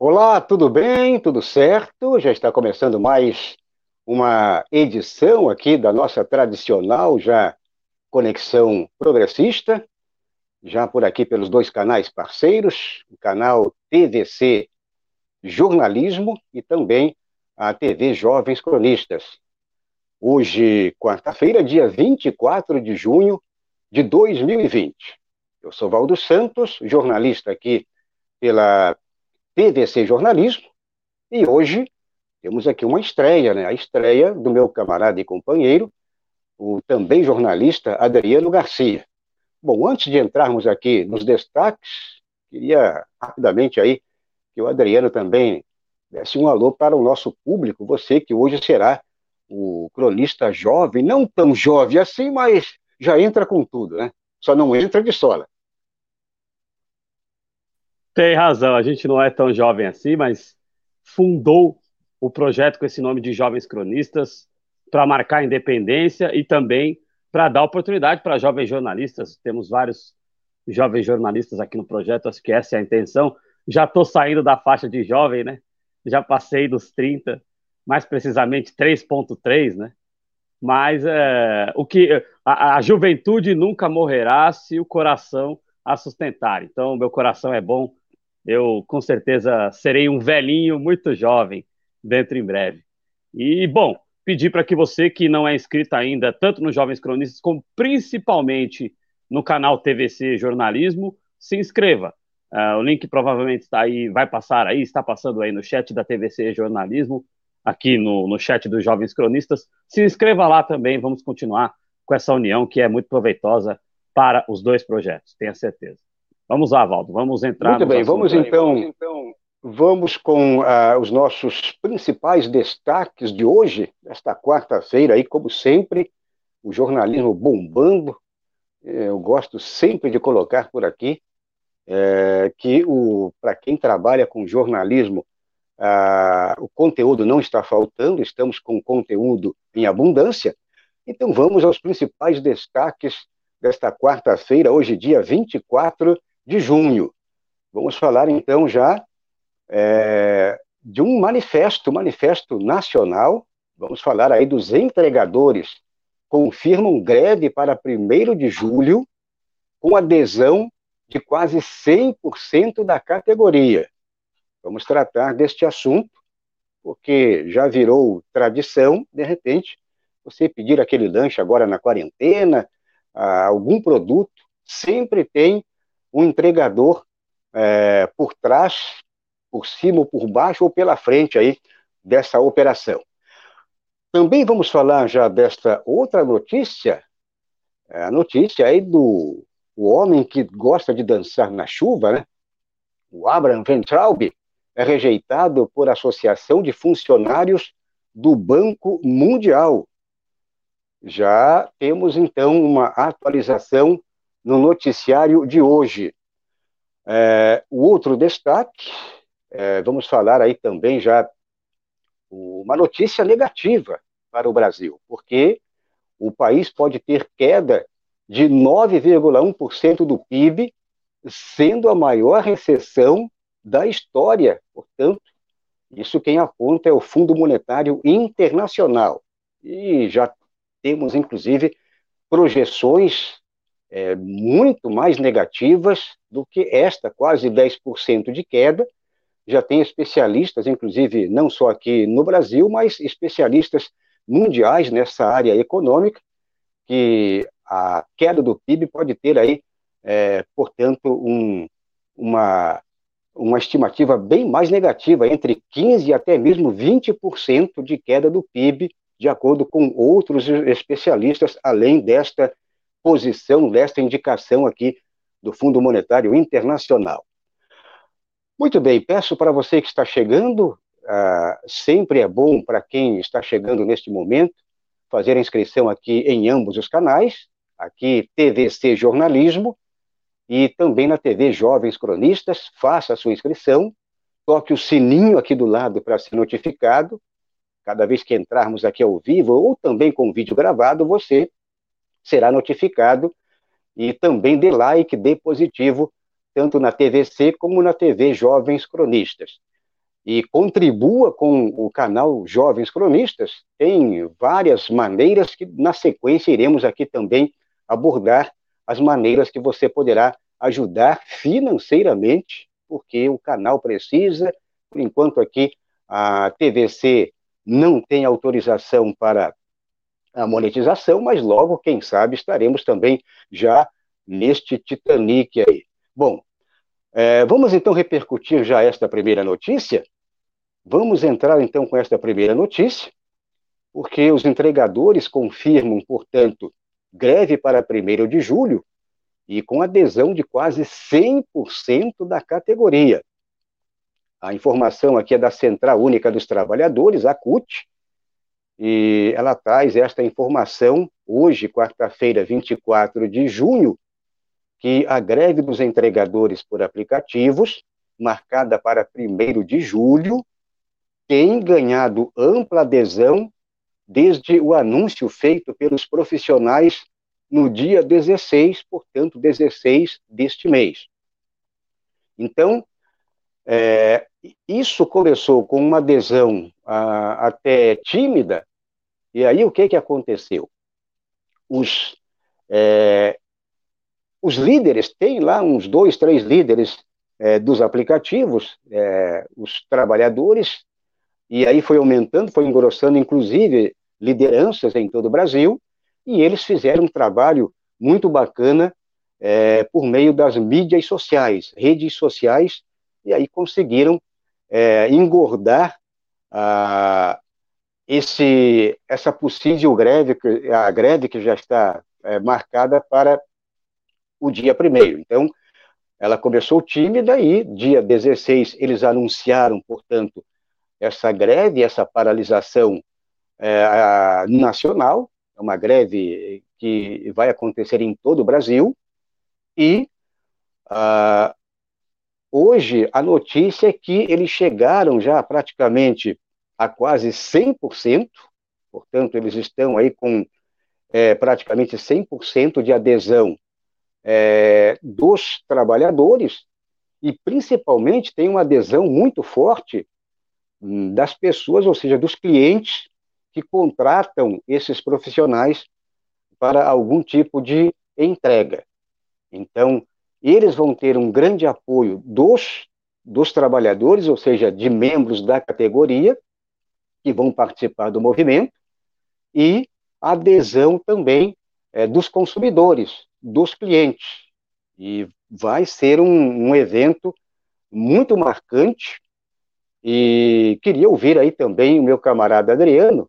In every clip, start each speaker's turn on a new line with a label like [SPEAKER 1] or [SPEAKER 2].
[SPEAKER 1] Olá, tudo bem? Tudo certo? Já está começando mais uma edição aqui da nossa tradicional já Conexão Progressista, já por aqui pelos dois canais parceiros, o canal TVC Jornalismo e também a TV Jovens Cronistas. Hoje, quarta-feira, dia 24 de junho de 2020. Eu sou Valdo Santos, jornalista aqui pela TVC Jornalismo, e hoje temos aqui uma estreia, né? A estreia do meu camarada e companheiro, o também jornalista Adriano Garcia. Bom, antes de entrarmos aqui nos destaques, queria rapidamente aí que o Adriano também desse um alô para o nosso público, você que hoje será o cronista jovem, não tão jovem assim, mas já entra com tudo, né? Só não entra de sola.
[SPEAKER 2] Tem razão, a gente não é tão jovem assim, mas fundou o projeto com esse nome de Jovens Cronistas para marcar a independência e também para dar oportunidade para jovens jornalistas. Temos vários jovens jornalistas aqui no projeto, acho que essa é a intenção. Já estou saindo da faixa de jovem, né? Já passei dos 30, mais precisamente 3.3, né? Mas é, o que a, a juventude nunca morrerá se o coração a sustentar. Então, meu coração é bom eu com certeza serei um velhinho muito jovem dentro em breve. E, bom, pedir para que você que não é inscrito ainda, tanto nos Jovens Cronistas, como principalmente no canal TVC Jornalismo, se inscreva. Uh, o link provavelmente está aí, vai passar aí, está passando aí no chat da TVC Jornalismo, aqui no, no chat dos Jovens Cronistas. Se inscreva lá também, vamos continuar com essa união que é muito proveitosa para os dois projetos, tenha certeza. Vamos lá, Valdo, vamos entrar.
[SPEAKER 1] Muito bem, vamos então, vamos então, vamos com uh, os nossos principais destaques de hoje, esta quarta-feira, aí, como sempre, o jornalismo bombando. Eu gosto sempre de colocar por aqui é, que para quem trabalha com jornalismo, uh, o conteúdo não está faltando, estamos com conteúdo em abundância. Então vamos aos principais destaques desta quarta-feira, hoje, dia 24 de junho. Vamos falar então já é, de um manifesto, manifesto nacional. Vamos falar aí dos entregadores confirmam greve para 1 de julho, com adesão de quase 100% da categoria. Vamos tratar deste assunto, porque já virou tradição, de repente, você pedir aquele lanche agora na quarentena, algum produto, sempre tem um entregador é, por trás, por cima ou por baixo ou pela frente aí dessa operação. Também vamos falar já desta outra notícia, é, a notícia aí do o homem que gosta de dançar na chuva, né? O Abraham Ventraub é rejeitado por Associação de Funcionários do Banco Mundial. Já temos então uma atualização no noticiário de hoje. É, o outro destaque, é, vamos falar aí também já uma notícia negativa para o Brasil, porque o país pode ter queda de 9,1% do PIB, sendo a maior recessão da história. Portanto, isso quem aponta é o Fundo Monetário Internacional. E já temos, inclusive, projeções é, muito mais negativas do que esta, quase 10% de queda. Já tem especialistas, inclusive não só aqui no Brasil, mas especialistas mundiais nessa área econômica, que a queda do PIB pode ter aí, é, portanto, um, uma, uma estimativa bem mais negativa, entre 15% e até mesmo 20% de queda do PIB, de acordo com outros especialistas, além desta posição desta indicação aqui do Fundo Monetário Internacional. Muito bem, peço para você que está chegando, uh, sempre é bom para quem está chegando neste momento, fazer a inscrição aqui em ambos os canais, aqui TVC Jornalismo e também na TV Jovens Cronistas, faça a sua inscrição, toque o sininho aqui do lado para ser notificado, cada vez que entrarmos aqui ao vivo ou também com vídeo gravado, você será notificado e também dê like, dê positivo, tanto na TVC como na TV Jovens Cronistas. e contribua com o canal Jovens Cronistas. Tem várias maneiras que, na sequência, iremos aqui também abordar as maneiras que você poderá ajudar financeiramente, porque o canal precisa. Por enquanto, aqui a TVC não tem autorização para a monetização, mas logo, quem sabe, estaremos também já neste Titanic aí. Bom, é, vamos então repercutir já esta primeira notícia? Vamos entrar então com esta primeira notícia, porque os entregadores confirmam, portanto, greve para 1 de julho e com adesão de quase 100% da categoria. A informação aqui é da Central Única dos Trabalhadores, a CUT, e ela traz esta informação hoje, quarta-feira, 24 de junho, que a greve dos entregadores por aplicativos, marcada para 1 de julho, tem ganhado ampla adesão desde o anúncio feito pelos profissionais no dia 16, portanto, 16 deste mês. Então, é, isso começou com uma adesão a, até tímida, e aí o que, que aconteceu? Os, é, os líderes, tem lá uns dois, três líderes é, dos aplicativos, é, os trabalhadores, e aí foi aumentando, foi engrossando, inclusive, lideranças em todo o Brasil, e eles fizeram um trabalho muito bacana é, por meio das mídias sociais, redes sociais, e aí conseguiram é, engordar a, esse, essa possível greve, a greve que já está é, marcada para o dia primeiro. Então, ela começou tímida e dia 16 eles anunciaram, portanto, essa greve, essa paralisação é, nacional, é uma greve que vai acontecer em todo o Brasil, e hoje a notícia é que eles chegaram já praticamente a quase 100%, portanto, eles estão aí com é, praticamente 100% de adesão é, dos trabalhadores e principalmente tem uma adesão muito forte hum, das pessoas, ou seja, dos clientes que contratam esses profissionais para algum tipo de entrega. Então, eles vão ter um grande apoio dos, dos trabalhadores, ou seja, de membros da categoria, que vão participar do movimento, e adesão também é, dos consumidores, dos clientes. E vai ser um, um evento muito marcante. E queria ouvir aí também o meu camarada Adriano,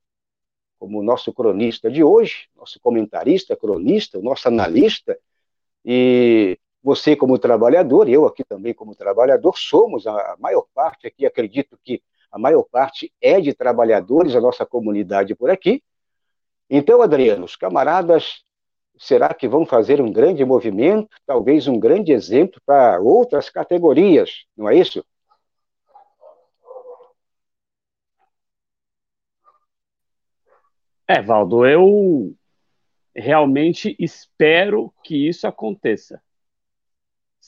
[SPEAKER 1] como nosso cronista de hoje, nosso comentarista, cronista, nosso analista, e você como trabalhador, eu aqui também como trabalhador, somos a maior parte aqui, acredito que a maior parte é de trabalhadores, a nossa comunidade por aqui. Então, Adriano, os camaradas será que vão fazer um grande movimento, talvez um grande exemplo para outras categorias, não é isso?
[SPEAKER 2] É, Valdo, eu realmente espero que isso aconteça.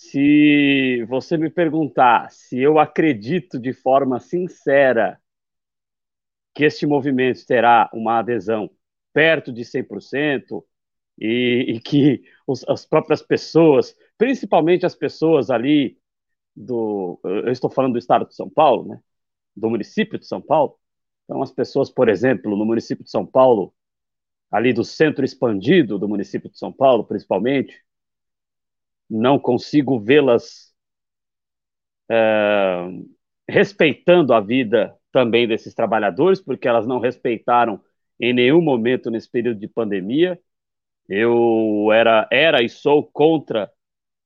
[SPEAKER 2] Se você me perguntar se eu acredito de forma sincera que este movimento terá uma adesão perto de 100%, e, e que os, as próprias pessoas, principalmente as pessoas ali do. Eu estou falando do estado de São Paulo, né? Do município de São Paulo. Então, as pessoas, por exemplo, no município de São Paulo, ali do centro expandido do município de São Paulo, principalmente, não consigo vê-las é, respeitando a vida também desses trabalhadores, porque elas não respeitaram em nenhum momento nesse período de pandemia. Eu era, era e sou contra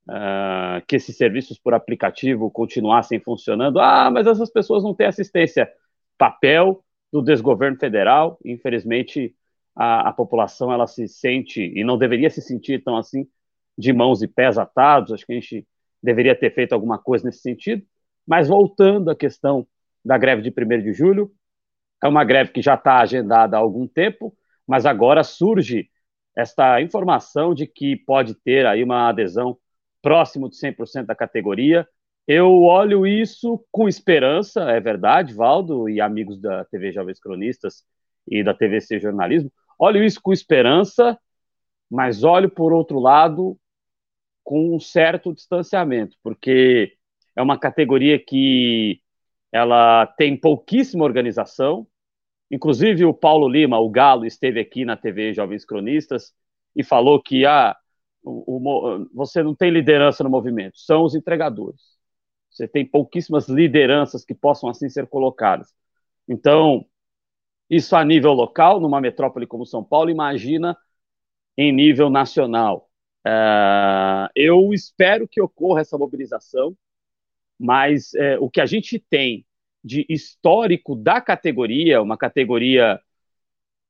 [SPEAKER 2] uh, que esses serviços por aplicativo continuassem funcionando. Ah, mas essas pessoas não têm assistência. Papel do desgoverno federal. Infelizmente, a, a população ela se sente e não deveria se sentir tão assim de mãos e pés atados. Acho que a gente deveria ter feito alguma coisa nesse sentido. Mas voltando à questão da greve de 1 de julho, é uma greve que já está agendada há algum tempo, mas agora surge esta informação de que pode ter aí uma adesão próximo de 100% da categoria. Eu olho isso com esperança, é verdade, Valdo e amigos da TV Jovens Cronistas e da TVC Jornalismo. Olho isso com esperança, mas olho, por outro lado, com um certo distanciamento, porque é uma categoria que ela tem pouquíssima organização. Inclusive, o Paulo Lima, o Galo, esteve aqui na TV Jovens Cronistas e falou que ah, o, o, você não tem liderança no movimento, são os entregadores. Você tem pouquíssimas lideranças que possam assim ser colocadas. Então, isso a nível local, numa metrópole como São Paulo, imagina em nível nacional. Uh, eu espero que ocorra essa mobilização, mas uh, o que a gente tem de histórico da categoria, uma categoria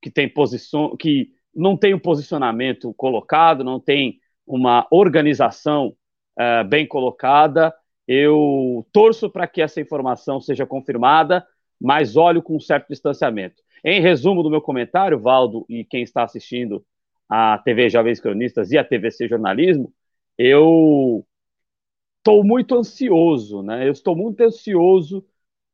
[SPEAKER 2] que tem posição, que não tem um posicionamento colocado, não tem uma organização uh, bem colocada, eu torço para que essa informação seja confirmada, mas olho com um certo distanciamento. Em resumo do meu comentário, Valdo e quem está assistindo a TV Jovens Cronistas e a TVC Jornalismo, eu estou muito ansioso, né? Eu estou muito ansioso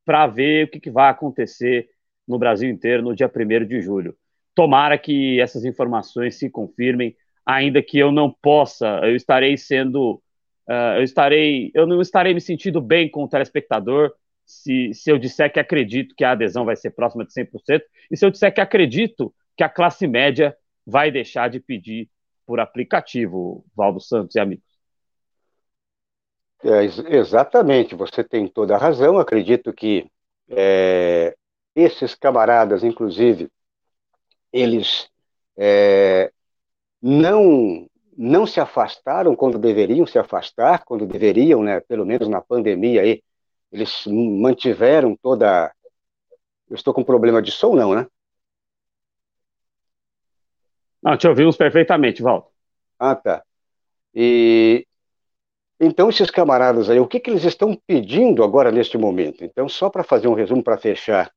[SPEAKER 2] para ver o que, que, vai acontecer no Brasil inteiro no dia 1 de julho. Tomara que essas informações se confirmem, ainda que eu não possa, eu estarei sendo Uh, eu estarei, eu não estarei me sentindo bem com o telespectador se, se eu disser que acredito que a adesão vai ser próxima de 100%, e se eu disser que acredito que a classe média vai deixar de pedir por aplicativo, Valdo Santos e amigos.
[SPEAKER 1] É, exatamente, você tem toda a razão. Acredito que é, esses camaradas, inclusive, eles é, não não se afastaram quando deveriam se afastar, quando deveriam, né, pelo menos na pandemia aí, eles mantiveram toda. Eu estou com problema de som, não, né?
[SPEAKER 2] Não, te ouvimos perfeitamente, Walter.
[SPEAKER 1] Ah, tá. E então esses camaradas aí, o que, que eles estão pedindo agora neste momento? Então, só para fazer um resumo para fechar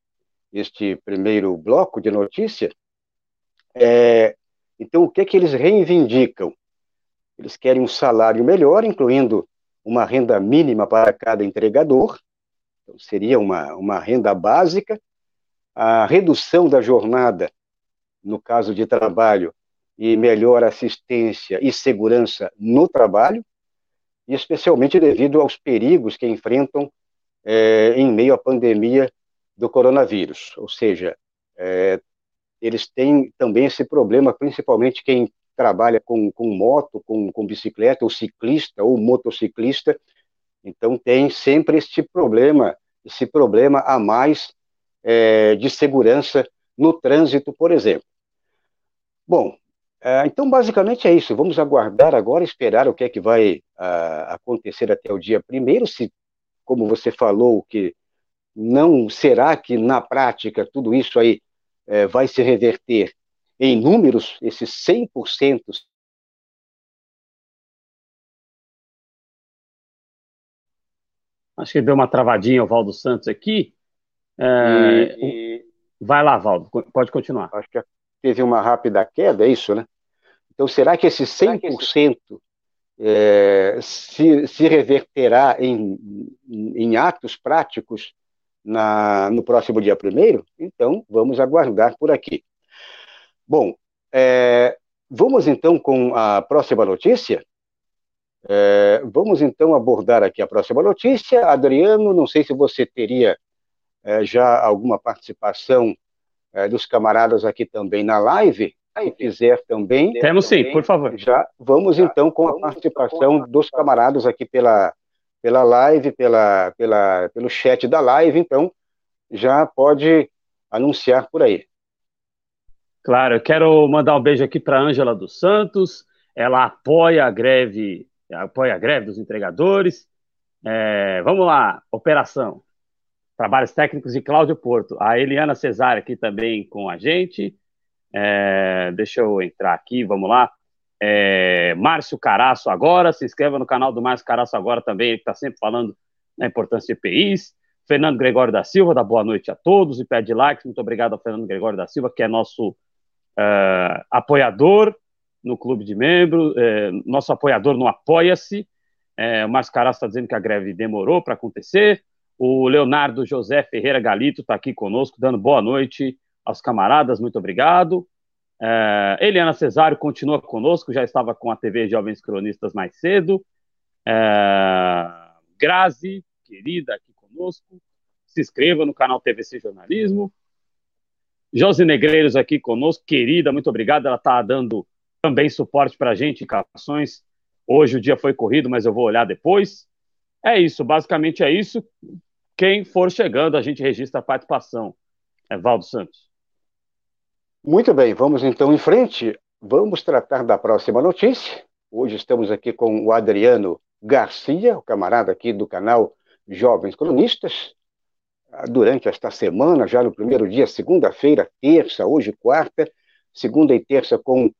[SPEAKER 1] este primeiro bloco de notícia, é, então o que que eles reivindicam? Eles querem um salário melhor, incluindo uma renda mínima para cada entregador, então seria uma, uma renda básica, a redução da jornada, no caso de trabalho, e melhor assistência e segurança no trabalho, e especialmente devido aos perigos que enfrentam é, em meio à pandemia do coronavírus. Ou seja, é, eles têm também esse problema, principalmente quem trabalha com, com moto, com, com bicicleta, ou ciclista, ou motociclista, então tem sempre este problema, esse problema a mais é, de segurança no trânsito, por exemplo. Bom, então basicamente é isso. Vamos aguardar agora, esperar o que é que vai a, acontecer até o dia primeiro, se, como você falou, que não será que na prática tudo isso aí é, vai se reverter em números, esses 100%.
[SPEAKER 2] Acho que deu uma travadinha o Valdo Santos aqui. É, e, e... Vai lá, Valdo, pode continuar.
[SPEAKER 1] Acho que teve uma rápida queda, é isso, né? Então, será que esse 100% é, se, se reverterá em, em atos práticos na, no próximo dia primeiro? Então, vamos aguardar por aqui. Bom, é, vamos então com a próxima notícia. É, vamos então abordar aqui a próxima notícia. Adriano, não sei se você teria é, já alguma participação é, dos camaradas aqui também na live. Se quiser também.
[SPEAKER 2] Temos sim, por favor.
[SPEAKER 1] Já vamos então com a participação dos camaradas aqui pela, pela live, pela, pela, pelo chat da live. Então, já pode anunciar por aí.
[SPEAKER 2] Claro, eu quero mandar um beijo aqui para Ângela dos Santos. Ela apoia a greve, apoia a greve dos entregadores. É, vamos lá, operação. Trabalhos técnicos de Cláudio Porto. A Eliana Cesária aqui também com a gente. É, deixa eu entrar aqui, vamos lá. É, Márcio Caraço agora, se inscreva no canal do Márcio Caraço agora também, ele está sempre falando da importância de EPIs. Fernando Gregório da Silva, da boa noite a todos e pede likes. Muito obrigado ao Fernando Gregório da Silva, que é nosso uh, apoiador no clube de membros, uh, nosso apoiador no Apoia-se. É, o Márcio Caraço está dizendo que a greve demorou para acontecer. O Leonardo José Ferreira Galito está aqui conosco, dando boa noite aos camaradas, muito obrigado. É, Eliana Cesário continua conosco, já estava com a TV Jovens Cronistas mais cedo. É, Grazi, querida, aqui conosco. Se inscreva no canal TVC Jornalismo. Josi Negreiros aqui conosco, querida, muito obrigado. Ela está dando também suporte para a gente em capções. Hoje o dia foi corrido, mas eu vou olhar depois. É isso, basicamente é isso. Quem for chegando, a gente registra a participação. É Valdo Santos.
[SPEAKER 1] Muito bem, vamos então em frente. Vamos tratar da próxima notícia. Hoje estamos aqui com o Adriano Garcia, o camarada aqui do canal Jovens Cronistas. Durante esta semana, já no primeiro dia, segunda-feira, terça, hoje quarta, segunda e terça com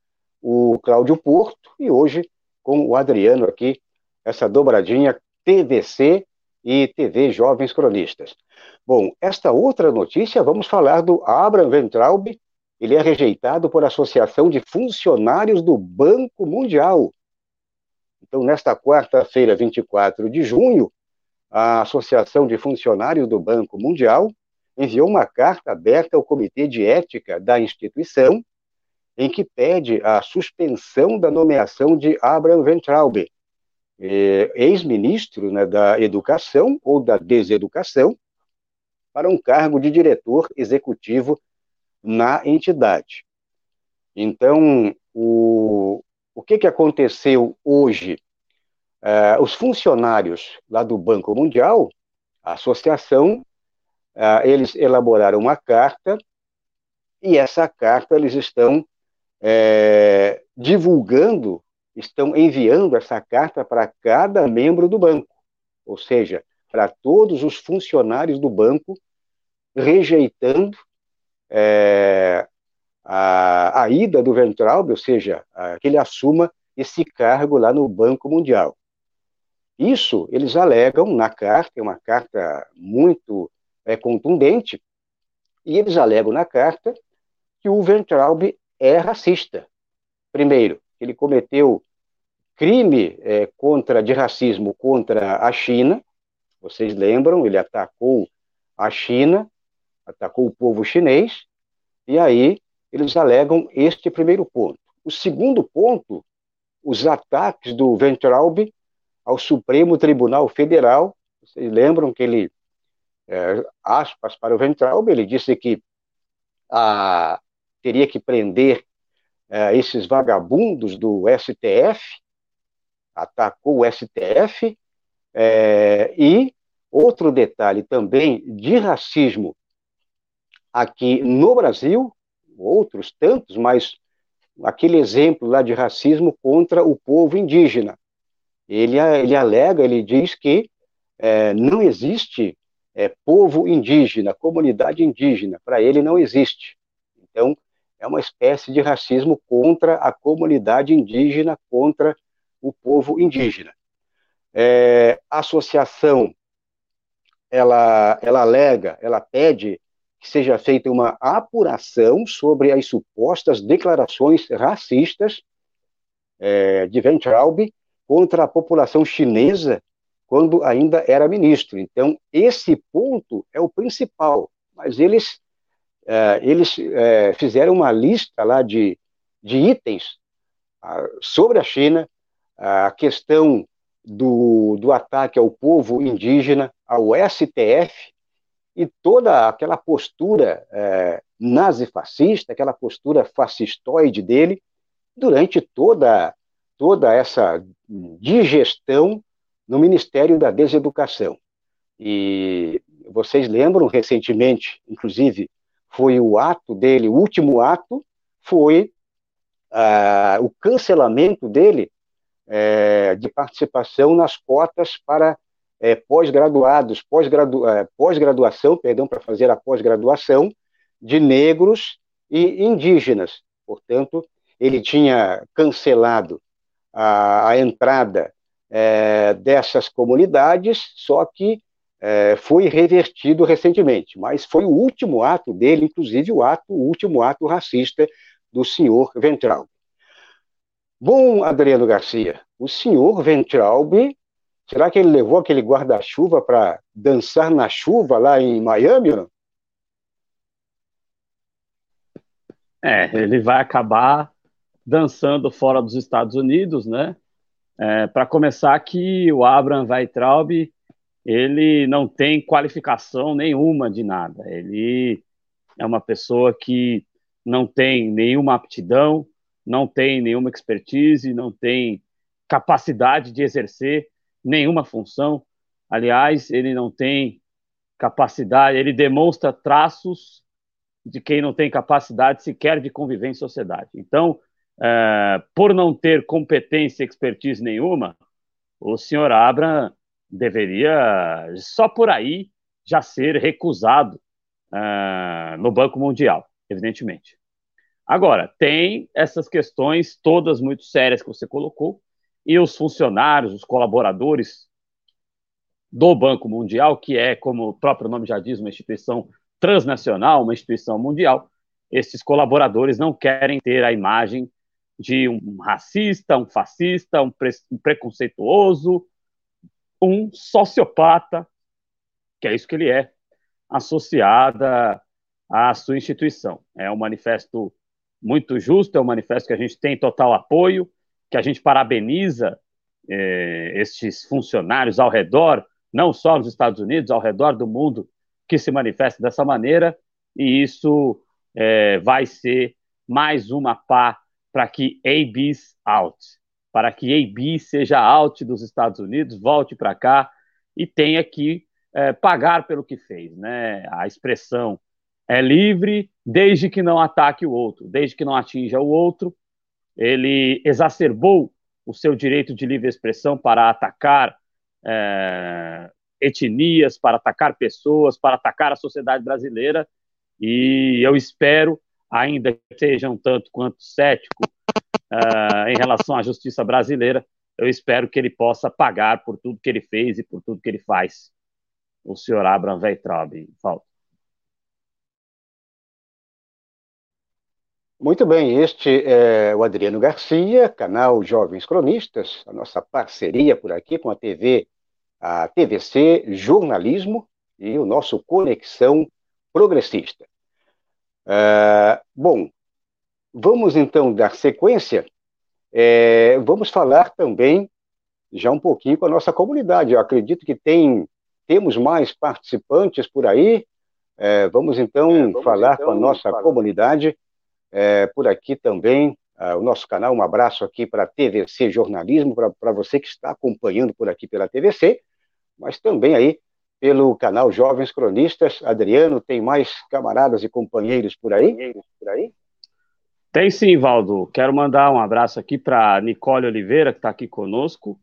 [SPEAKER 1] o Cláudio Porto e hoje com o Adriano aqui, essa dobradinha TVC e TV Jovens Cronistas. Bom, esta outra notícia, vamos falar do Abraham Ventraub, ele é rejeitado por Associação de Funcionários do Banco Mundial. Então, nesta quarta-feira, 24 de junho, a Associação de Funcionários do Banco Mundial enviou uma carta aberta ao Comitê de Ética da instituição, em que pede a suspensão da nomeação de Abraham Ventraub, é, ex-ministro né, da Educação ou da Deseducação, para um cargo de diretor executivo na entidade. Então, o, o que, que aconteceu hoje? Uh, os funcionários lá do Banco Mundial, a associação, uh, eles elaboraram uma carta e essa carta eles estão divulgando estão enviando essa carta para cada membro do banco, ou seja, para todos os funcionários do banco, rejeitando é, a, a, ida do Ventralbe, ou seja, a, que ele assuma esse cargo lá no Banco Mundial. Isso eles alegam na carta, é uma carta muito é, contundente, e eles alegam na carta que o Ventralbe é racista. Primeiro, ele cometeu crime é, contra de racismo contra a China. Vocês lembram? Ele atacou a China, atacou o povo chinês, e aí eles alegam este primeiro ponto. O segundo ponto, os ataques do Ventraub ao Supremo Tribunal Federal. Vocês lembram que ele, é, aspas para o Ventraub, ele disse que a, teria que prender é, esses vagabundos do STF, atacou o STF, é, e outro detalhe também de racismo aqui no Brasil, outros tantos, mas aquele exemplo lá de racismo contra o povo indígena. Ele, ele alega, ele diz que é, não existe é, povo indígena, comunidade indígena, para ele não existe. Então, é uma espécie de racismo contra a comunidade indígena, contra o povo indígena. É, a associação, ela, ela alega, ela pede que seja feita uma apuração sobre as supostas declarações racistas é, de Ventraub contra a população chinesa quando ainda era ministro. Então, esse ponto é o principal, mas eles, é, eles é, fizeram uma lista lá de, de itens ah, sobre a China, a questão do, do ataque ao povo indígena, ao STF, e toda aquela postura é, nazifascista, aquela postura fascistoide dele, durante toda, toda essa digestão no Ministério da Deseducação. E vocês lembram, recentemente, inclusive, foi o ato dele, o último ato, foi ah, o cancelamento dele é, de participação nas cotas para é, pós-graduados, pós-gradua, é, pós-graduação, perdão, para fazer a pós-graduação de negros e indígenas. Portanto, ele tinha cancelado a, a entrada é, dessas comunidades, só que é, foi revertido recentemente. Mas foi o último ato dele, inclusive o ato, o último ato racista do senhor Ventral. Bom, Adriano Garcia, o senhor Ventralbe Será que ele levou aquele guarda-chuva para dançar na chuva lá em Miami? Não?
[SPEAKER 2] É, ele vai acabar dançando fora dos Estados Unidos, né? É, para começar, que o Abraham Weitraub ele não tem qualificação nenhuma de nada. Ele é uma pessoa que não tem nenhuma aptidão, não tem nenhuma expertise, não tem capacidade de exercer nenhuma função. Aliás, ele não tem capacidade, ele demonstra traços de quem não tem capacidade sequer de conviver em sociedade. Então, é, por não ter competência e expertise nenhuma, o senhor Abra deveria, só por aí, já ser recusado é, no Banco Mundial, evidentemente. Agora, tem essas questões todas muito sérias que você colocou, e os funcionários, os colaboradores do Banco Mundial, que é, como o próprio nome já diz, uma instituição transnacional, uma instituição mundial, esses colaboradores não querem ter a imagem de um racista, um fascista, um, pre um preconceituoso, um sociopata, que é isso que ele é, associada à sua instituição. É um manifesto muito justo, é um manifesto que a gente tem total apoio, que a gente parabeniza eh, estes funcionários ao redor, não só nos Estados Unidos, ao redor do mundo, que se manifesta dessa maneira, e isso é, vai ser mais uma pá para que AB's out, para que AB seja out dos Estados Unidos, volte para cá e tenha que é, pagar pelo que fez. Né? A expressão é livre desde que não ataque o outro, desde que não atinja o outro. Ele exacerbou o seu direito de livre expressão para atacar é, etnias, para atacar pessoas, para atacar a sociedade brasileira. E eu espero, ainda que seja um tanto quanto cético uh, em relação à justiça brasileira, eu espero que ele possa pagar por tudo que ele fez e por tudo que ele faz. O senhor Abraham Weitraub, falta.
[SPEAKER 1] Muito bem, este é o Adriano Garcia, canal Jovens Cronistas, a nossa parceria por aqui com a TV a TVC Jornalismo e o nosso Conexão Progressista. Uh, bom, vamos então dar sequência. É, vamos falar também já um pouquinho com a nossa comunidade. Eu acredito que tem, temos mais participantes por aí. É, vamos então é, vamos falar então com a nossa falar. comunidade é, por aqui também. Uh, o nosso canal, um abraço aqui para a TVC Jornalismo, para você que está acompanhando por aqui pela TVC mas também aí pelo canal Jovens Cronistas. Adriano, tem mais camaradas e companheiros por aí? Por aí?
[SPEAKER 2] Tem sim, Valdo. Quero mandar um abraço aqui para Nicole Oliveira, que está aqui conosco.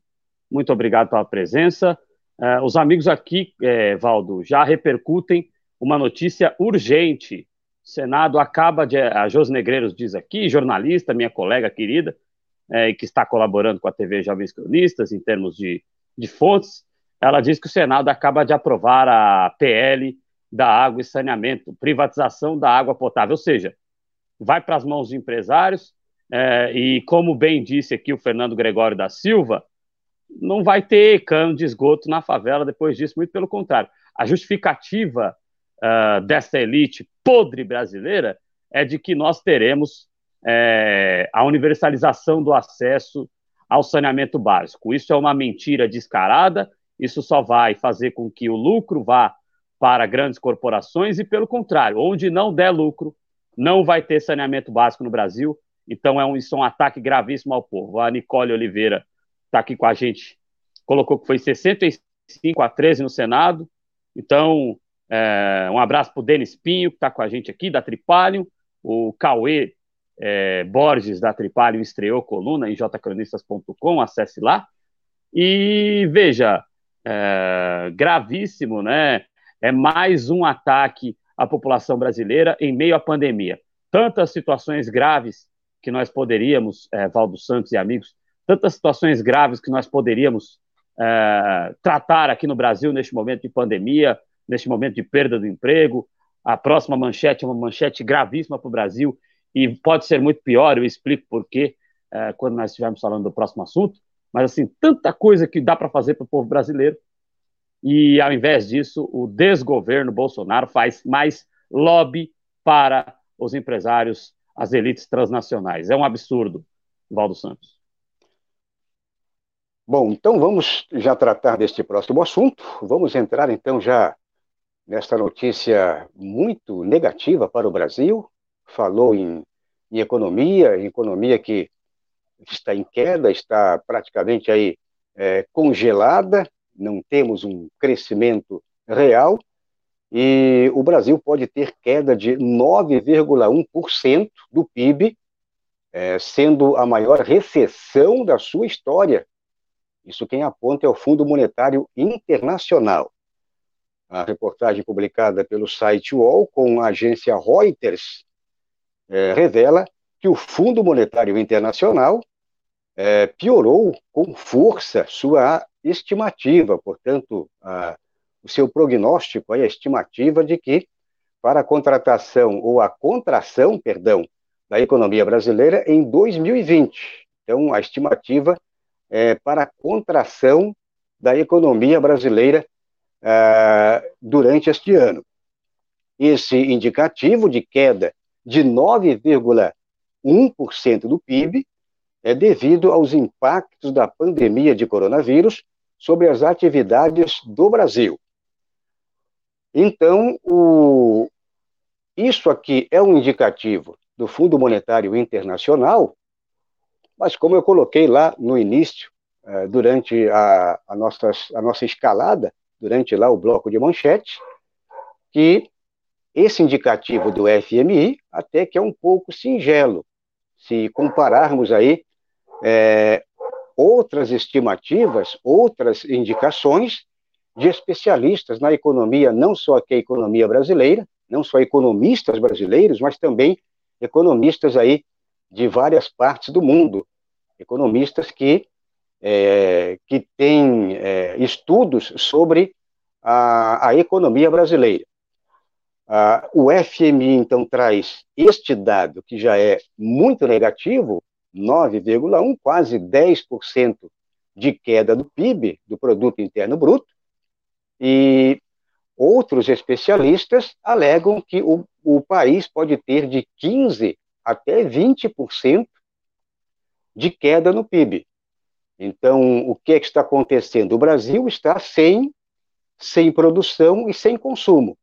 [SPEAKER 2] Muito obrigado pela presença. É, os amigos aqui, é, Valdo, já repercutem uma notícia urgente. O Senado acaba de. A Jos Negreiros diz aqui, jornalista, minha colega querida, é, que está colaborando com a TV Jovens Cronistas em termos de, de fontes, ela diz que o Senado acaba de aprovar a PL da água e saneamento, privatização da água potável, ou seja, vai para as mãos dos empresários, é, e como bem disse aqui o Fernando Gregório da Silva, não vai ter cano de esgoto na favela depois disso, muito pelo contrário. A justificativa uh, dessa elite podre brasileira é de que nós teremos é, a universalização do acesso ao saneamento básico. Isso é uma mentira descarada isso só vai fazer com que o lucro vá para grandes corporações e, pelo contrário, onde não der lucro, não vai ter saneamento básico no Brasil. Então, é um, isso é um ataque gravíssimo ao povo. A Nicole Oliveira está aqui com a gente, colocou que foi 65 a 13 no Senado. Então, é, um abraço para o Denis Pinho, que está com a gente aqui, da Tripalium. O Cauê é, Borges, da Tripalium, estreou coluna em jcronistas.com, acesse lá. E veja, é, gravíssimo, né? É mais um ataque à população brasileira em meio à pandemia. Tantas situações graves que nós poderíamos, é, Valdo Santos e amigos, tantas situações graves que nós poderíamos é, tratar aqui no Brasil neste momento de pandemia, neste momento de perda do emprego. A próxima manchete é uma manchete gravíssima para o Brasil e pode ser muito pior, eu explico por quê é, quando nós estivermos falando do próximo assunto. Mas assim, tanta coisa que dá para fazer para o povo brasileiro. E ao invés disso, o desgoverno Bolsonaro faz mais lobby para os empresários, as elites transnacionais. É um absurdo, Valdo Santos.
[SPEAKER 1] Bom, então vamos já tratar deste próximo assunto. Vamos entrar então já nesta notícia muito negativa para o Brasil. Falou em, em economia, economia que está em queda, está praticamente aí é, congelada, não temos um crescimento real e o Brasil pode ter queda de 9,1% do PIB, é, sendo a maior recessão da sua história. Isso quem aponta é o Fundo Monetário Internacional. A reportagem publicada pelo site UOL com a agência Reuters é, revela que o Fundo Monetário Internacional é, piorou com força sua estimativa, portanto, a, o seu prognóstico, a estimativa de que para a contratação ou a contração, perdão, da economia brasileira em 2020. Então, a estimativa é para a contração da economia brasileira é, durante este ano. Esse indicativo de queda de 9,1% do PIB é devido aos impactos da pandemia de coronavírus sobre as atividades do Brasil. Então, o, isso aqui é um indicativo do Fundo Monetário Internacional, mas como eu coloquei lá no início, eh, durante a, a, nossa, a nossa escalada, durante lá o bloco de manchete, que esse indicativo do FMI até que é um pouco singelo, se compararmos aí é, outras estimativas, outras indicações de especialistas na economia, não só aqui a economia brasileira, não só economistas brasileiros, mas também economistas aí de várias partes do mundo, economistas que, é, que têm é, estudos sobre a, a economia brasileira. Ah, o FMI, então, traz este dado, que já é muito negativo, 9,1%, quase 10% de queda do PIB, do Produto Interno Bruto, e outros especialistas alegam que o, o país pode ter de 15% até 20% de queda no PIB. Então, o que é que está acontecendo? O Brasil está sem, sem produção e sem consumo.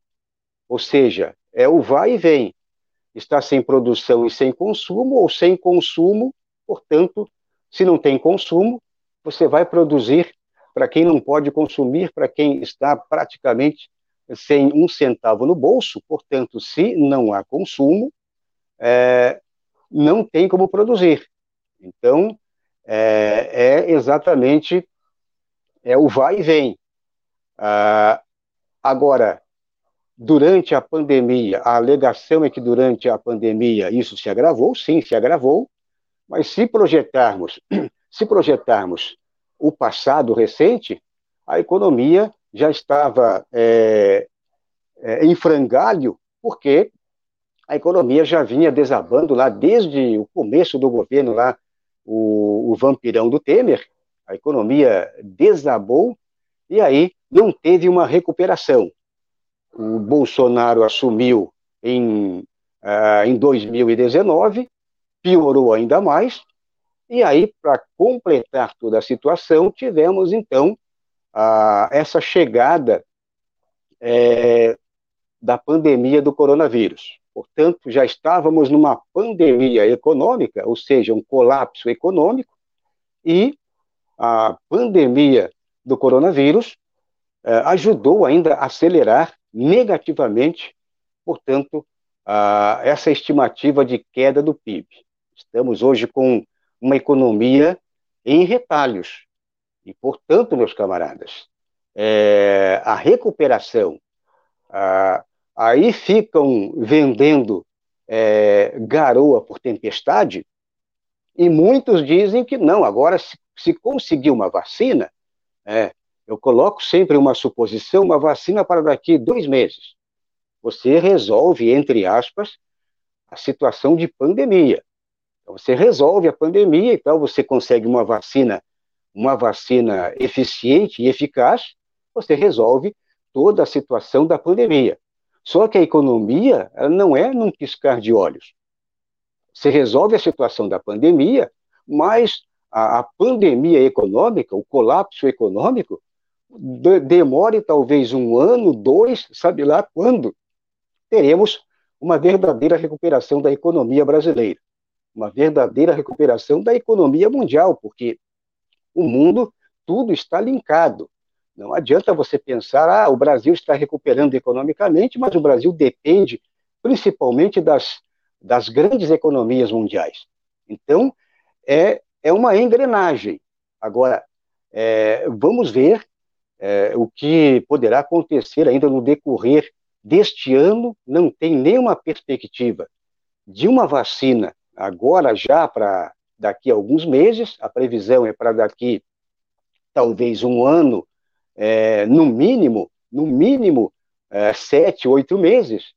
[SPEAKER 1] Ou seja, é o vai e vem. Está sem produção e sem consumo, ou sem consumo Portanto, se não tem consumo, você vai produzir para quem não pode consumir, para quem está praticamente sem um centavo no bolso. Portanto, se não há consumo, é, não tem como produzir. Então, é, é exatamente é o vai e vem. Ah, agora, durante a pandemia, a alegação é que durante a pandemia isso se agravou, sim, se agravou, mas se projetarmos, se projetarmos o passado recente, a economia já estava é, é, em frangalho, porque a economia já vinha desabando lá desde o começo do governo lá, o, o vampirão do Temer, a economia desabou e aí não teve uma recuperação. O Bolsonaro assumiu em, ah, em 2019 piorou ainda mais. E aí, para completar toda a situação, tivemos então a, essa chegada é, da pandemia do coronavírus. Portanto, já estávamos numa pandemia econômica, ou seja, um colapso econômico, e a pandemia do coronavírus é, ajudou ainda a acelerar negativamente, portanto, a, essa estimativa de queda do PIB. Estamos hoje com uma economia em retalhos. E, portanto, meus camaradas, é, a recuperação, a, aí ficam vendendo é, garoa por tempestade, e muitos dizem que não, agora se, se conseguir uma vacina, é, eu coloco sempre uma suposição, uma vacina para daqui dois meses. Você resolve, entre aspas, a situação de pandemia. Então, você resolve a pandemia, então você consegue uma vacina uma vacina eficiente e eficaz, você resolve toda a situação da pandemia. Só que a economia não é num piscar de olhos. Você resolve a situação da pandemia, mas a, a pandemia econômica, o colapso econômico, de, demore talvez um ano, dois, sabe lá quando, teremos uma verdadeira recuperação da economia brasileira, uma verdadeira recuperação da economia mundial, porque o mundo, tudo está linkado. Não adianta você pensar, ah, o Brasil está recuperando economicamente, mas o Brasil depende principalmente das, das grandes economias mundiais. Então, é, é uma engrenagem. Agora, é, vamos ver é, o que poderá acontecer ainda no decorrer deste ano. Não tem nenhuma perspectiva de uma vacina agora já para daqui a alguns meses. A previsão é para daqui talvez um ano é, no mínimo, no mínimo, é, sete, oito meses.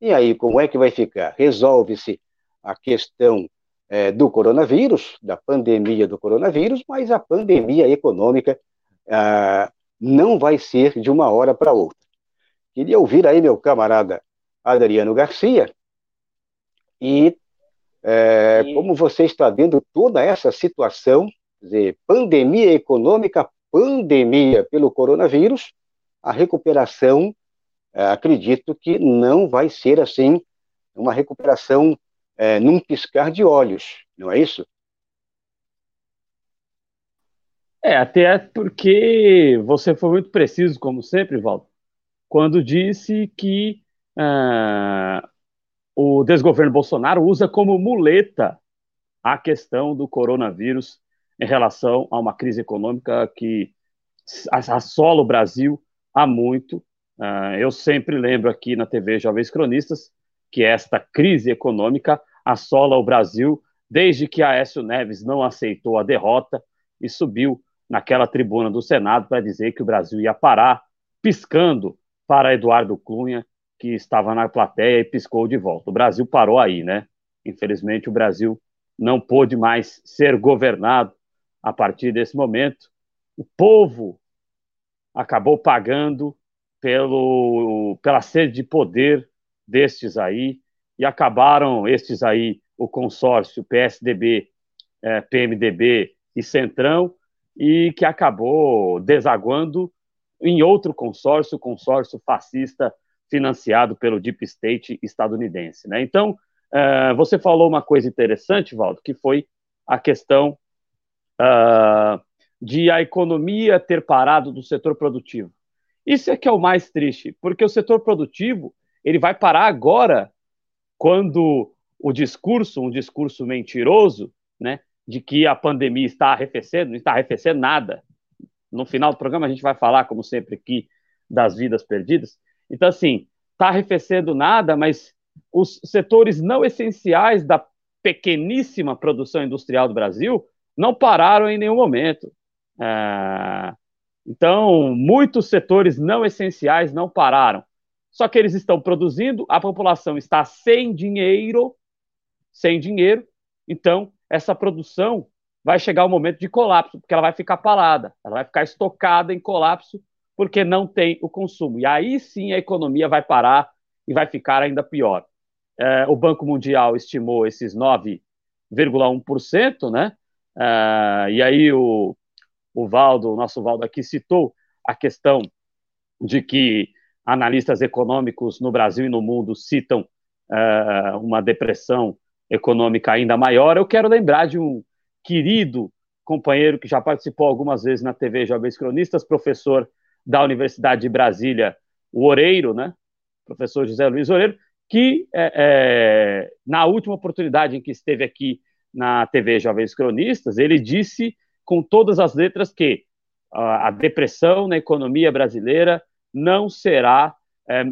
[SPEAKER 1] E aí, como é que vai ficar? Resolve-se a questão é, do coronavírus, da pandemia do coronavírus, mas a pandemia econômica ah, não vai ser de uma hora para outra. Queria ouvir aí meu camarada Adriano Garcia e é, como você está vendo toda essa situação, dizer, pandemia econômica pandemia pelo coronavírus, a recuperação, é, acredito que não vai ser assim, uma recuperação é, num piscar de olhos, não é isso?
[SPEAKER 2] É, até porque você foi muito preciso, como sempre, Valdo, quando disse que ah, o desgoverno Bolsonaro usa como muleta a questão do coronavírus em relação a uma crise econômica que assola o Brasil há muito. Uh, eu sempre lembro aqui na TV Jovens Cronistas que esta crise econômica assola o Brasil desde que Aécio Neves não aceitou a derrota e subiu naquela tribuna do Senado para dizer que o Brasil ia parar, piscando para Eduardo Cunha, que estava na plateia e piscou de volta. O Brasil parou aí, né? Infelizmente, o Brasil não pôde mais ser governado a partir desse momento. O povo acabou pagando pelo, pela sede de poder destes aí, e acabaram estes aí, o consórcio PSDB, é, PMDB e Centrão, e que acabou desaguando em outro consórcio, o consórcio fascista financiado pelo Deep State estadunidense. Né? Então, uh, você falou uma coisa interessante, Valdo, que foi a questão uh, de a economia ter parado do setor produtivo. Isso é que é o mais triste, porque o setor produtivo ele vai parar agora, quando o discurso, um discurso mentiroso, né, de que a pandemia está arrefecendo, não está arrefecendo nada. No final do programa a gente vai falar, como sempre aqui, das vidas perdidas. Então, assim, está arrefecendo nada, mas os setores não essenciais da pequeníssima produção industrial do Brasil não pararam em nenhum momento. É... Então, muitos setores não essenciais não pararam. Só que eles estão produzindo, a população está sem dinheiro, sem dinheiro, então essa produção vai chegar o momento de colapso, porque ela vai ficar parada, ela vai ficar estocada em colapso, porque não tem o consumo. E aí sim a economia vai parar e vai ficar ainda pior. É, o Banco Mundial estimou esses 9,1%, né? Uh, e aí o, o Valdo, o nosso Valdo aqui, citou a questão de que analistas econômicos no Brasil e no mundo citam uh, uma depressão econômica ainda maior. Eu quero lembrar de um querido companheiro que já participou algumas vezes na TV Jovens Cronistas, professor da Universidade de Brasília, o Oreiro, né? Professor José Luiz Oreiro, que é, é, na última oportunidade em que esteve aqui na TV Jovens Cronistas, ele disse com todas as letras que a, a depressão na economia brasileira não será é,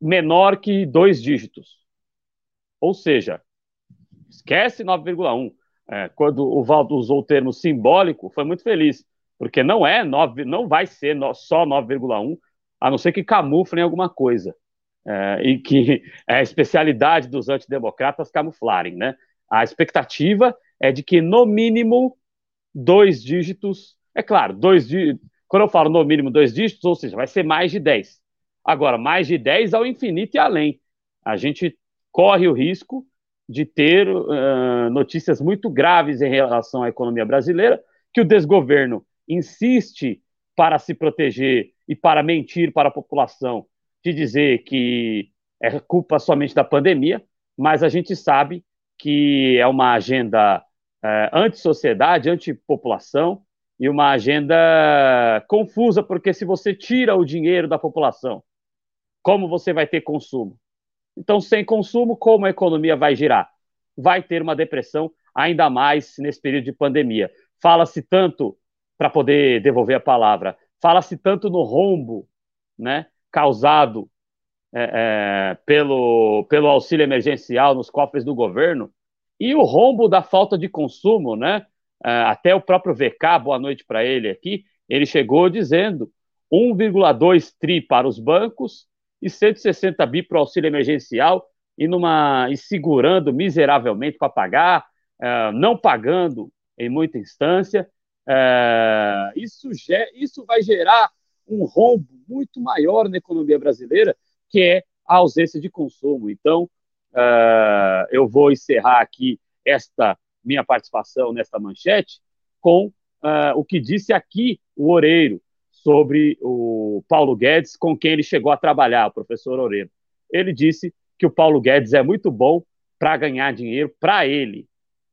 [SPEAKER 2] menor que dois dígitos. Ou seja, esquece 9,1. É, quando o Valdo usou o termo simbólico, foi muito feliz, porque não é 9, não vai ser só 9,1, a não ser que camuflem alguma coisa. É, e que é a especialidade dos antidemocratas camuflarem, né? A expectativa é de que, no mínimo, dois dígitos. É claro, dois dígitos. Quando eu falo no mínimo dois dígitos, ou seja, vai ser mais de 10. Agora, mais de 10 ao infinito e além. A gente corre o risco de ter uh, notícias muito graves em relação à economia brasileira, que o desgoverno insiste para se proteger e para mentir para a população, de dizer que é culpa somente da pandemia, mas a gente sabe que é uma agenda uh, anti-sociedade, anti-população, e uma agenda confusa, porque se você tira o dinheiro da população, como você vai ter consumo? Então, sem consumo, como a economia vai girar? Vai ter uma depressão, ainda mais nesse período de pandemia. Fala-se tanto, para poder devolver a palavra, fala-se tanto no rombo né, causado é, é, pelo, pelo auxílio emergencial nos cofres do governo e o rombo da falta de consumo, né? É, até o próprio VK, boa noite para ele aqui, ele chegou dizendo 1,2 tri para os bancos e 160 bi para o auxílio emergencial e, numa, e segurando miseravelmente para pagar, é, não pagando em muita instância. É, isso, isso vai gerar um rombo muito maior na economia brasileira, que é a ausência de consumo. Então, é, eu vou encerrar aqui esta minha participação nesta manchete com uh, o que disse aqui o Oreiro sobre o Paulo Guedes, com quem ele chegou a trabalhar, o professor Oreiro. Ele disse que o Paulo Guedes é muito bom para ganhar dinheiro para ele.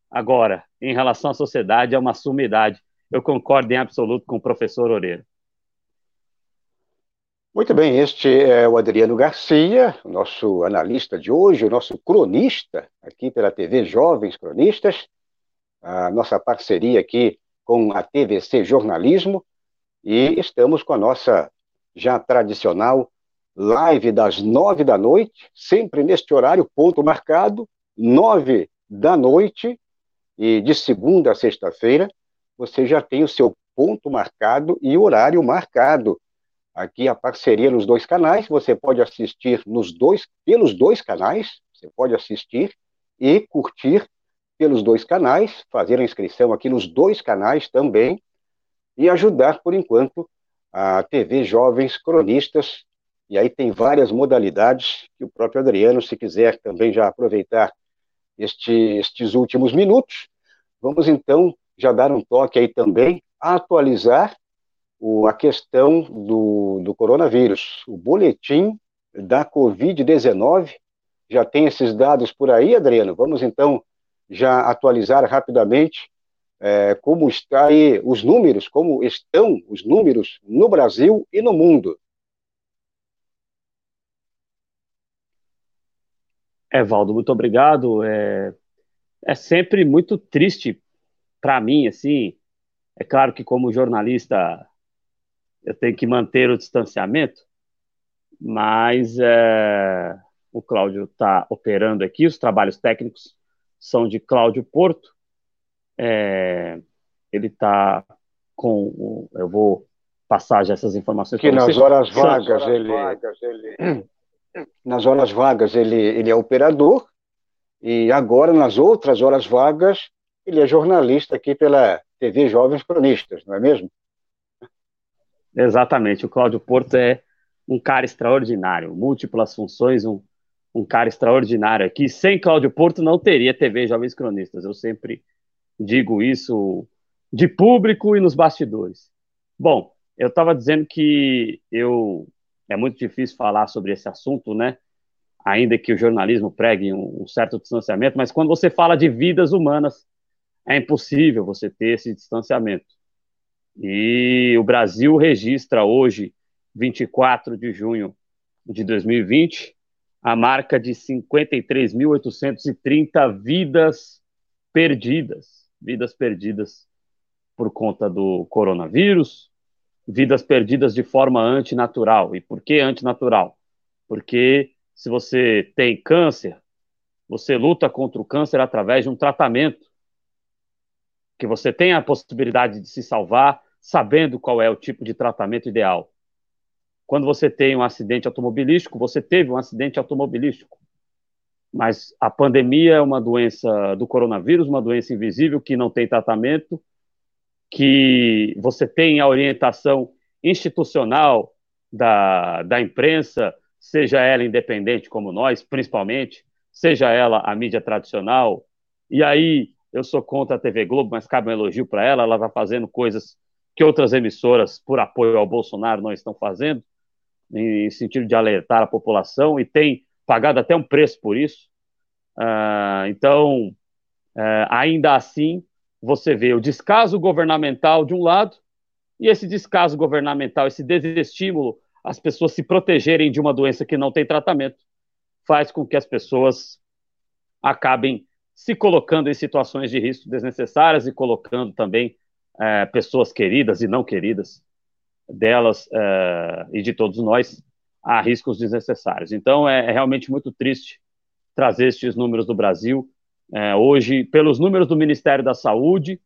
[SPEAKER 2] Agora, em relação à sociedade, é uma sumidade. Eu concordo em absoluto com o professor Oreiro.
[SPEAKER 1] Muito bem, este é o Adriano Garcia, nosso analista de hoje, o nosso cronista aqui pela TV Jovens Cronistas a nossa parceria aqui com a TVC Jornalismo e estamos com a nossa já tradicional live das nove da noite, sempre neste horário, ponto marcado, nove da noite, e de segunda a sexta-feira, você já tem o seu ponto marcado e horário marcado. Aqui a parceria nos dois canais, você pode assistir nos dois, pelos dois canais, você pode assistir e curtir pelos dois canais, fazer a inscrição aqui nos dois canais também e ajudar, por enquanto, a TV Jovens Cronistas. E aí tem várias modalidades que o próprio Adriano, se quiser também já aproveitar este, estes últimos minutos, vamos então já dar um toque aí também, atualizar o, a questão do, do coronavírus. O boletim da Covid-19 já tem esses dados por aí, Adriano? Vamos então já atualizar rapidamente é, como está aí os números, como estão os números no Brasil e no mundo.
[SPEAKER 2] Evaldo, muito obrigado. É, é sempre muito triste para mim, assim. É claro que como jornalista eu tenho que manter o distanciamento, mas é, o Cláudio está operando aqui os trabalhos técnicos são de Cláudio Porto. É, ele está com. Eu vou passar já essas informações.
[SPEAKER 1] Que nas horas vagas ele, ele, nas horas vagas ele, ele é operador e agora nas outras horas vagas ele é jornalista aqui pela TV Jovens Cronistas, não é mesmo?
[SPEAKER 2] Exatamente. O Cláudio Porto é um cara extraordinário, múltiplas funções, um um cara extraordinário aqui. Sem Cláudio Porto não teria TV Jovens Cronistas. Eu sempre digo isso de público e nos bastidores. Bom, eu estava dizendo que eu é muito difícil falar sobre esse assunto, né? Ainda que o jornalismo pregue um, um certo distanciamento, mas quando você fala de vidas humanas, é impossível você ter esse distanciamento. E o Brasil registra hoje, 24 de junho de 2020, a marca de 53.830 vidas perdidas, vidas perdidas por conta do coronavírus, vidas perdidas de forma antinatural. E por que antinatural? Porque se você tem câncer, você luta contra o câncer através de um tratamento que você tem a possibilidade de se salvar sabendo qual é o tipo de tratamento ideal. Quando você tem um acidente automobilístico, você teve um acidente automobilístico. Mas a pandemia é uma doença do coronavírus, uma doença invisível que não tem tratamento que você tem a orientação institucional da, da imprensa, seja ela independente como nós, principalmente, seja ela a mídia tradicional, e aí eu sou contra a TV Globo, mas cabe um elogio para ela, ela está fazendo coisas que outras emissoras, por apoio ao Bolsonaro, não estão fazendo, em sentido de alertar a população, e tem pagado até um preço por isso. Uh, então, uh, ainda assim, você vê o descaso governamental de um lado, e esse descaso governamental, esse desestímulo as pessoas se protegerem de uma doença que não tem tratamento, faz com que as pessoas acabem se colocando em situações de risco desnecessárias e colocando também é, pessoas queridas e não queridas delas é, e de todos nós a riscos desnecessários. Então é, é realmente muito triste trazer estes números do Brasil. É, hoje, pelos números do Ministério da Saúde,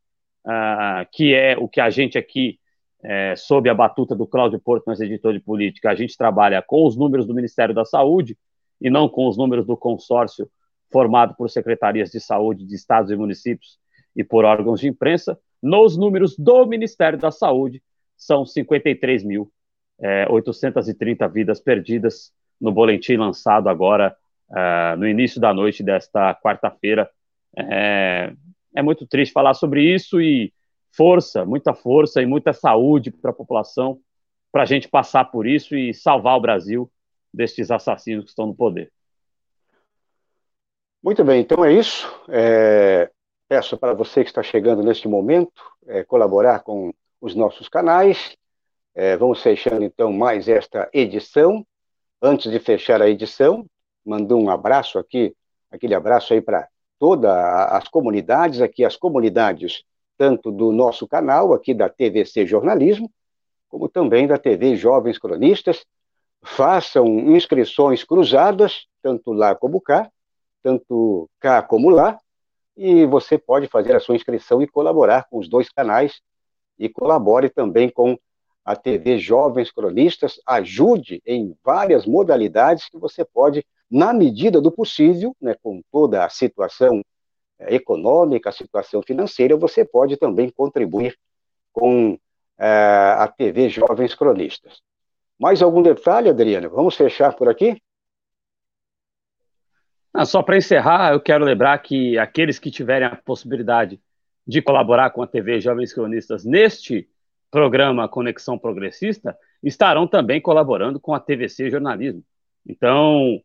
[SPEAKER 2] é, que é o que a gente aqui é, sob a batuta do Cláudio Porto, nosso editor de política, a gente trabalha com os números do Ministério da Saúde e não com os números do consórcio formado por secretarias de saúde de estados e municípios e por órgãos de imprensa. Nos números do Ministério da Saúde, são 53.830 é, vidas perdidas no boletim lançado agora é, no início da noite desta quarta-feira. É, é muito triste falar sobre isso e força, muita força e muita saúde para a população, para a gente passar por isso e salvar o Brasil destes assassinos que estão no poder.
[SPEAKER 1] Muito bem, então é isso. É, peço para você que está chegando neste momento é, colaborar com os nossos canais. É, vamos fechando então mais esta edição. Antes de fechar a edição, mando um abraço aqui, aquele abraço aí para todas as comunidades, aqui as comunidades tanto do nosso canal, aqui da TVC Jornalismo, como também da TV Jovens Cronistas. Façam inscrições cruzadas, tanto lá como cá, tanto cá como lá, e você pode fazer a sua inscrição e colaborar com os dois canais, e colabore também com a TV Jovens Cronistas, ajude em várias modalidades que você pode, na medida do possível, né, com toda a situação é, econômica, a situação financeira, você pode também contribuir com é, a TV Jovens Cronistas. Mais algum detalhe, Adriano? Vamos fechar por aqui?
[SPEAKER 2] Ah, só para encerrar, eu quero lembrar que aqueles que tiverem a possibilidade de colaborar com a TV Jovens Cronistas neste programa Conexão Progressista estarão também colaborando com a TVC Jornalismo. Então,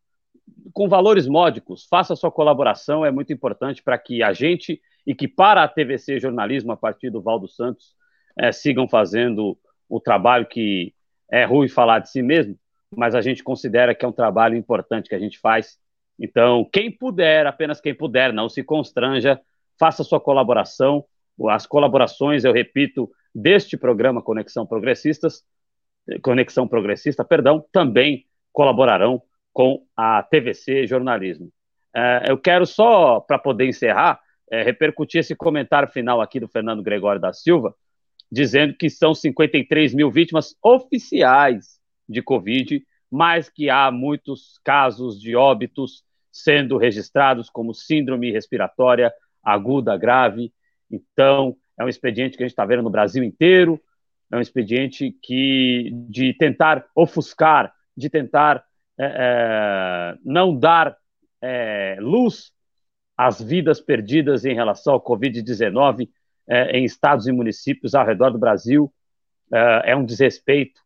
[SPEAKER 2] com valores módicos, faça sua colaboração, é muito importante para que a gente e que para a TVC Jornalismo, a partir do Valdo Santos, é, sigam fazendo o trabalho que é ruim falar de si mesmo, mas a gente considera que é um trabalho importante que a gente faz. Então, quem puder, apenas quem puder, não se constranja, faça sua colaboração. As colaborações, eu repito, deste programa Conexão Progressistas, Conexão Progressista, perdão, também colaborarão com a TVC Jornalismo. É, eu quero só, para poder encerrar, é, repercutir esse comentário final aqui do Fernando Gregório da Silva, dizendo que são 53 mil vítimas oficiais de Covid, mas que há muitos casos de óbitos sendo registrados como síndrome respiratória aguda grave. Então, é um expediente que a gente está vendo no Brasil inteiro, é um expediente que de tentar ofuscar, de tentar é, é, não dar é, luz às vidas perdidas em relação ao Covid-19 é, em estados e municípios ao redor do Brasil é, é um desrespeito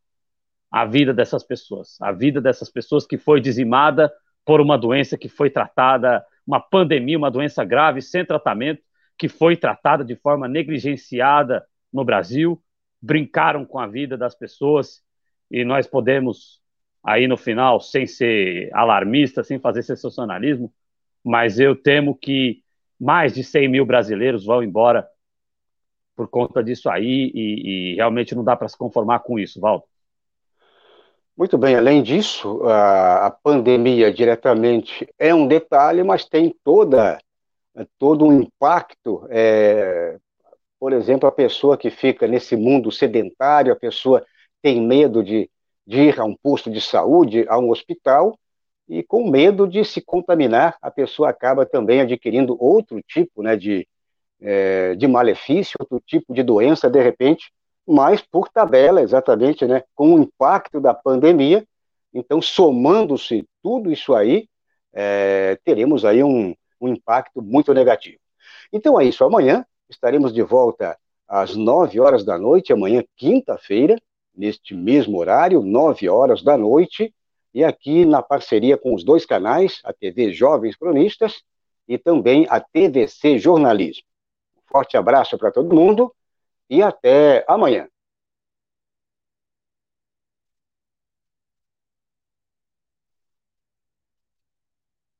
[SPEAKER 2] à vida dessas pessoas, a vida dessas pessoas que foi dizimada por uma doença que foi tratada, uma pandemia, uma doença grave sem tratamento, que foi tratada de forma negligenciada no Brasil, brincaram com a vida das pessoas e nós podemos aí no final, sem ser alarmista, sem fazer sensacionalismo, mas eu temo que mais de 100 mil brasileiros vão embora por conta disso aí e, e realmente não dá para se conformar com isso, Valdo.
[SPEAKER 1] Muito bem, além disso, a, pandemia diretamente é um detalhe, mas tem toda, todo um impacto. É, por exemplo, a pessoa que fica nesse mundo sedentário, a pessoa tem medo de, de ir a um posto de saúde, a um hospital, e com medo de se contaminar, a pessoa acaba também adquirindo outro tipo né, de, é, de malefício, outro tipo de doença, de repente, mas por tabela, exatamente, né, com o impacto da pandemia. Então, somando-se tudo isso aí, é, teremos aí um, um impacto muito negativo. Então é isso, amanhã estaremos de volta às 9 horas da noite, amanhã, quinta-feira, neste mesmo horário, 9 horas da noite, e aqui na parceria com os dois canais, a TV Jovens Cronistas e também a TVC Jornalismo. Um forte abraço para todo mundo e até amanhã.